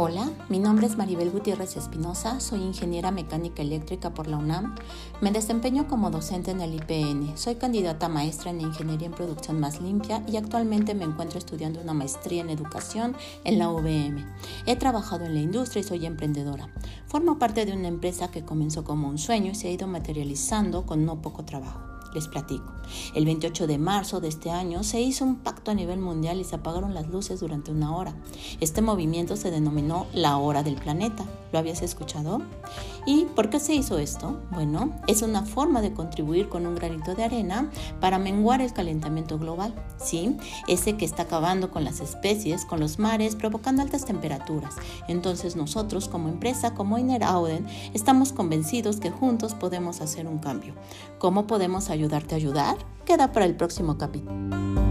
Hola, mi nombre es Maribel Gutiérrez Espinosa, soy ingeniera mecánica eléctrica por la UNAM. Me desempeño como docente en el IPN. Soy candidata maestra en Ingeniería en Producción Más Limpia y actualmente me encuentro estudiando una maestría en educación en la UVM. He trabajado en la industria y soy emprendedora. Formo parte de una empresa que comenzó como un sueño y se ha ido materializando con no poco trabajo. Platico. El 28 de marzo de este año se hizo un pacto a nivel mundial y se apagaron las luces durante una hora. Este movimiento se denominó la hora del planeta. ¿Lo habías escuchado? ¿Y por qué se hizo esto? Bueno, es una forma de contribuir con un granito de arena para menguar el calentamiento global. Sí, ese que está acabando con las especies, con los mares, provocando altas temperaturas. Entonces nosotros como empresa, como Inerauden, estamos convencidos que juntos podemos hacer un cambio. ¿Cómo podemos ayudarte a ayudar? Queda para el próximo capítulo.